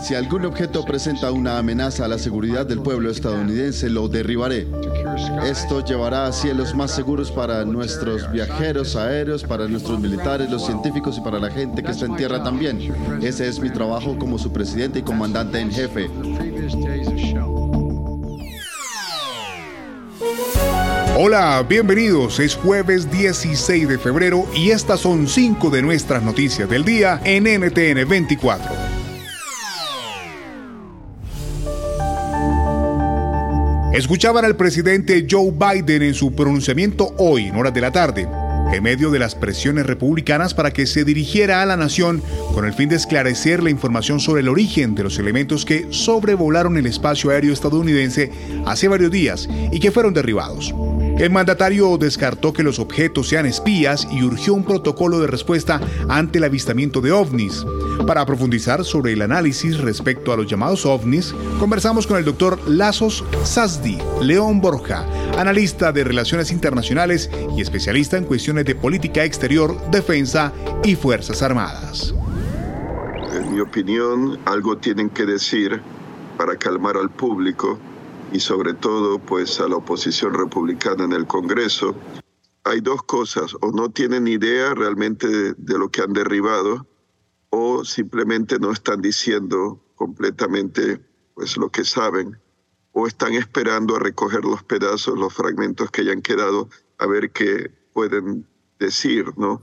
Si algún objeto presenta una amenaza a la seguridad del pueblo estadounidense, lo derribaré. Esto llevará a cielos más seguros para nuestros viajeros aéreos, para nuestros militares, los científicos y para la gente que está en tierra también. Ese es mi trabajo como su presidente y comandante en jefe. Hola, bienvenidos. Es jueves 16 de febrero y estas son cinco de nuestras noticias del día en NTN 24. Escuchaban al presidente Joe Biden en su pronunciamiento hoy en horas de la tarde en medio de las presiones republicanas para que se dirigiera a la nación con el fin de esclarecer la información sobre el origen de los elementos que sobrevolaron el espacio aéreo estadounidense hace varios días y que fueron derribados. El mandatario descartó que los objetos sean espías y urgió un protocolo de respuesta ante el avistamiento de ovnis. Para profundizar sobre el análisis respecto a los llamados ovnis, conversamos con el doctor Lazos Sasdi León Borja, analista de relaciones internacionales y especialista en cuestiones de política exterior, defensa y fuerzas armadas. En mi opinión, algo tienen que decir para calmar al público y sobre todo pues a la oposición republicana en el Congreso. Hay dos cosas, o no tienen idea realmente de, lo que han derribado, o simplemente no están diciendo completamente pues lo que saben, o están esperando a recoger los pedazos, los fragmentos que hayan quedado, a ver qué pueden decir, ¿no?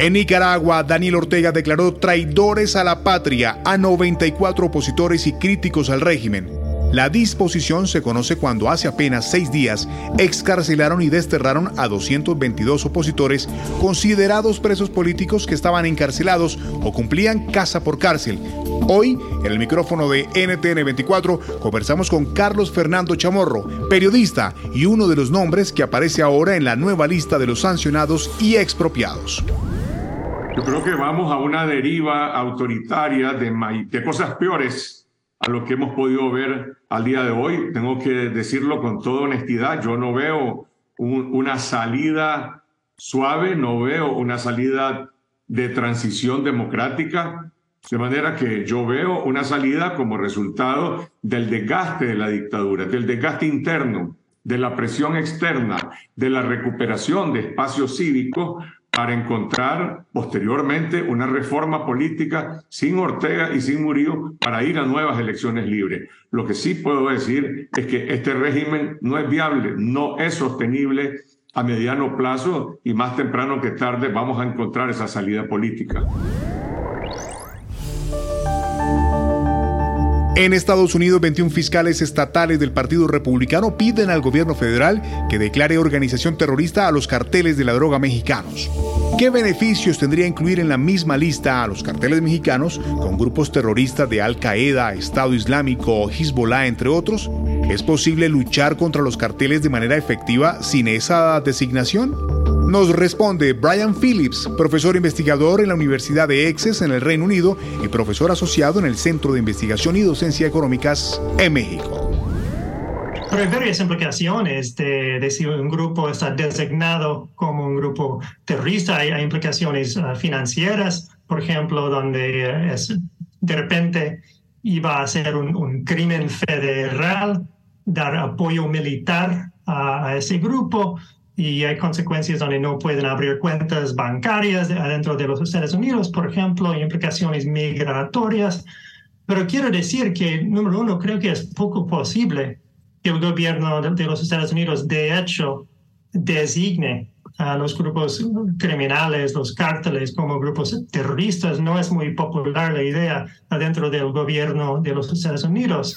En Nicaragua, Daniel Ortega declaró traidores a la patria a 94 opositores y críticos al régimen. La disposición se conoce cuando hace apenas seis días excarcelaron y desterraron a 222 opositores considerados presos políticos que estaban encarcelados o cumplían casa por cárcel. Hoy, en el micrófono de NTN 24, conversamos con Carlos Fernando Chamorro, periodista y uno de los nombres que aparece ahora en la nueva lista de los sancionados y expropiados. Yo creo que vamos a una deriva autoritaria de, de cosas peores a lo que hemos podido ver al día de hoy. Tengo que decirlo con toda honestidad. Yo no veo una salida suave, no veo una salida de transición democrática. De manera que yo veo una salida como resultado del desgaste de la dictadura, del desgaste interno, de la presión externa, de la recuperación de espacios cívicos para encontrar posteriormente una reforma política sin Ortega y sin Murillo para ir a nuevas elecciones libres. Lo que sí puedo decir es que este régimen no es viable, no es sostenible a mediano plazo y más temprano que tarde vamos a encontrar esa salida política. En Estados Unidos, 21 fiscales estatales del Partido Republicano piden al gobierno federal que declare organización terrorista a los carteles de la droga mexicanos. ¿Qué beneficios tendría incluir en la misma lista a los carteles mexicanos con grupos terroristas de Al Qaeda, Estado Islámico o Hezbollah, entre otros? ¿Es posible luchar contra los carteles de manera efectiva sin esa designación? Nos responde Brian Phillips, profesor investigador en la Universidad de Exes en el Reino Unido y profesor asociado en el Centro de Investigación y Docencia Económicas en México. Pero hay varias implicaciones de, de, si un grupo está designado como un grupo terrorista. Hay, implicaciones uh, financieras, por ejemplo, donde es, de repente iba a ser un, un crimen federal dar apoyo militar a, a ese grupo y hay consecuencias donde no pueden abrir cuentas bancarias adentro de los Estados Unidos, por ejemplo, implicaciones migratorias. Pero quiero decir que, número uno, creo que es poco posible que el gobierno de los Estados Unidos, de hecho, designe a los grupos criminales, los cárteles como grupos terroristas. No es muy popular la idea adentro del gobierno de los Estados Unidos.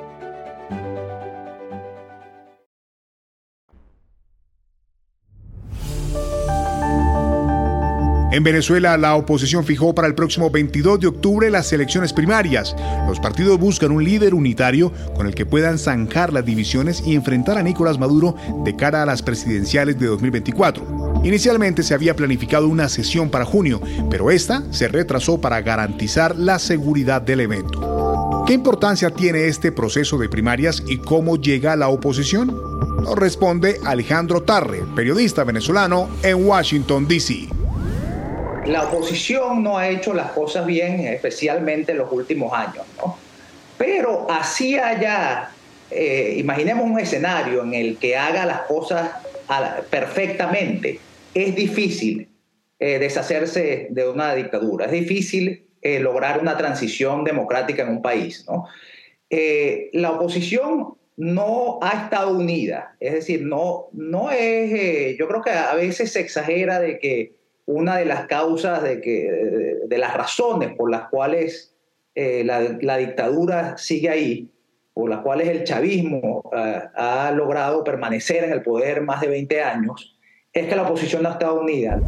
En Venezuela, la oposición fijó para el próximo 22 de octubre las elecciones primarias. Los partidos buscan un líder unitario con el que puedan zanjar las divisiones y enfrentar a Nicolás Maduro de cara a las presidenciales de 2024. Inicialmente se había planificado una sesión para junio, pero esta se retrasó para garantizar la seguridad del evento. ¿Qué importancia tiene este proceso de primarias y cómo llega la oposición? Nos responde Alejandro Tarre, periodista venezolano en Washington, D.C. La oposición no ha hecho las cosas bien, especialmente en los últimos años, ¿no? Pero así allá, eh, imaginemos un escenario en el que haga las cosas perfectamente, es difícil eh, deshacerse de una dictadura, es difícil eh, lograr una transición democrática en un país, ¿no? la oposición no ha estado unida, es decir, no, no es, yo creo que a veces se exagera de que una de las causas de, que, de, las razones por las cuales eh, la, dictadura sigue ahí, por las cuales el chavismo eh, ha logrado permanecer en el poder más de 20 años, es que la oposición no estado unida.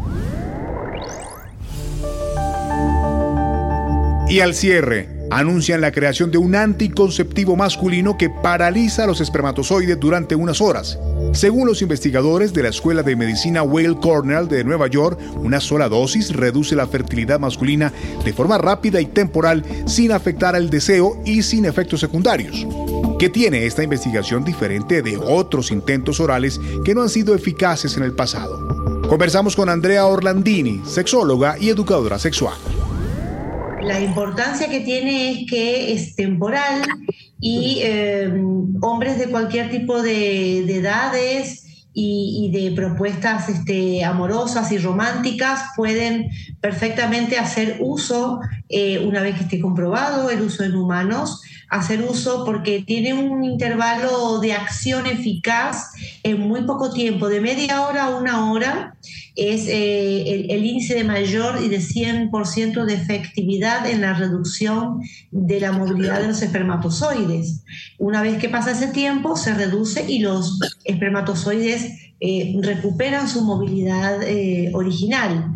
Y al cierre, anuncian la creación de un anticonceptivo masculino que paraliza los espermatozoides durante unas horas. Según los investigadores de la Escuela de Medicina Whale Cornell de Nueva York, una sola dosis reduce la fertilidad masculina de forma rápida y temporal sin afectar al deseo y sin efectos secundarios. ¿Qué tiene esta investigación diferente de otros intentos orales que no han sido eficaces en el pasado? Conversamos con Andrea Orlandini, sexóloga y educadora sexual. La importancia que tiene es que es temporal y eh, hombres de cualquier tipo de, edades y, de propuestas este, amorosas y románticas pueden perfectamente hacer uso, eh, una vez que esté comprobado el uso en humanos, hacer uso porque tiene un intervalo de acción eficaz en muy poco tiempo, de media hora a una hora, es eh, el, índice de mayor y de 100% de efectividad en la reducción de la movilidad de los espermatozoides. Una vez que pasa ese tiempo, se reduce y los espermatozoides eh, recuperan su movilidad eh, original.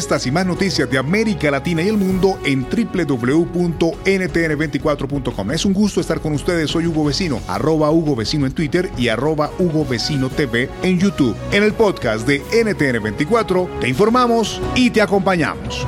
Estas y más noticias de América Latina y el mundo en www.ntn24.com. Es un gusto estar con ustedes. Soy Hugo Vecino, arroba Hugo Vecino en Twitter y arroba Hugo Vecino TV en YouTube. En el podcast de NTN24 te informamos y te acompañamos.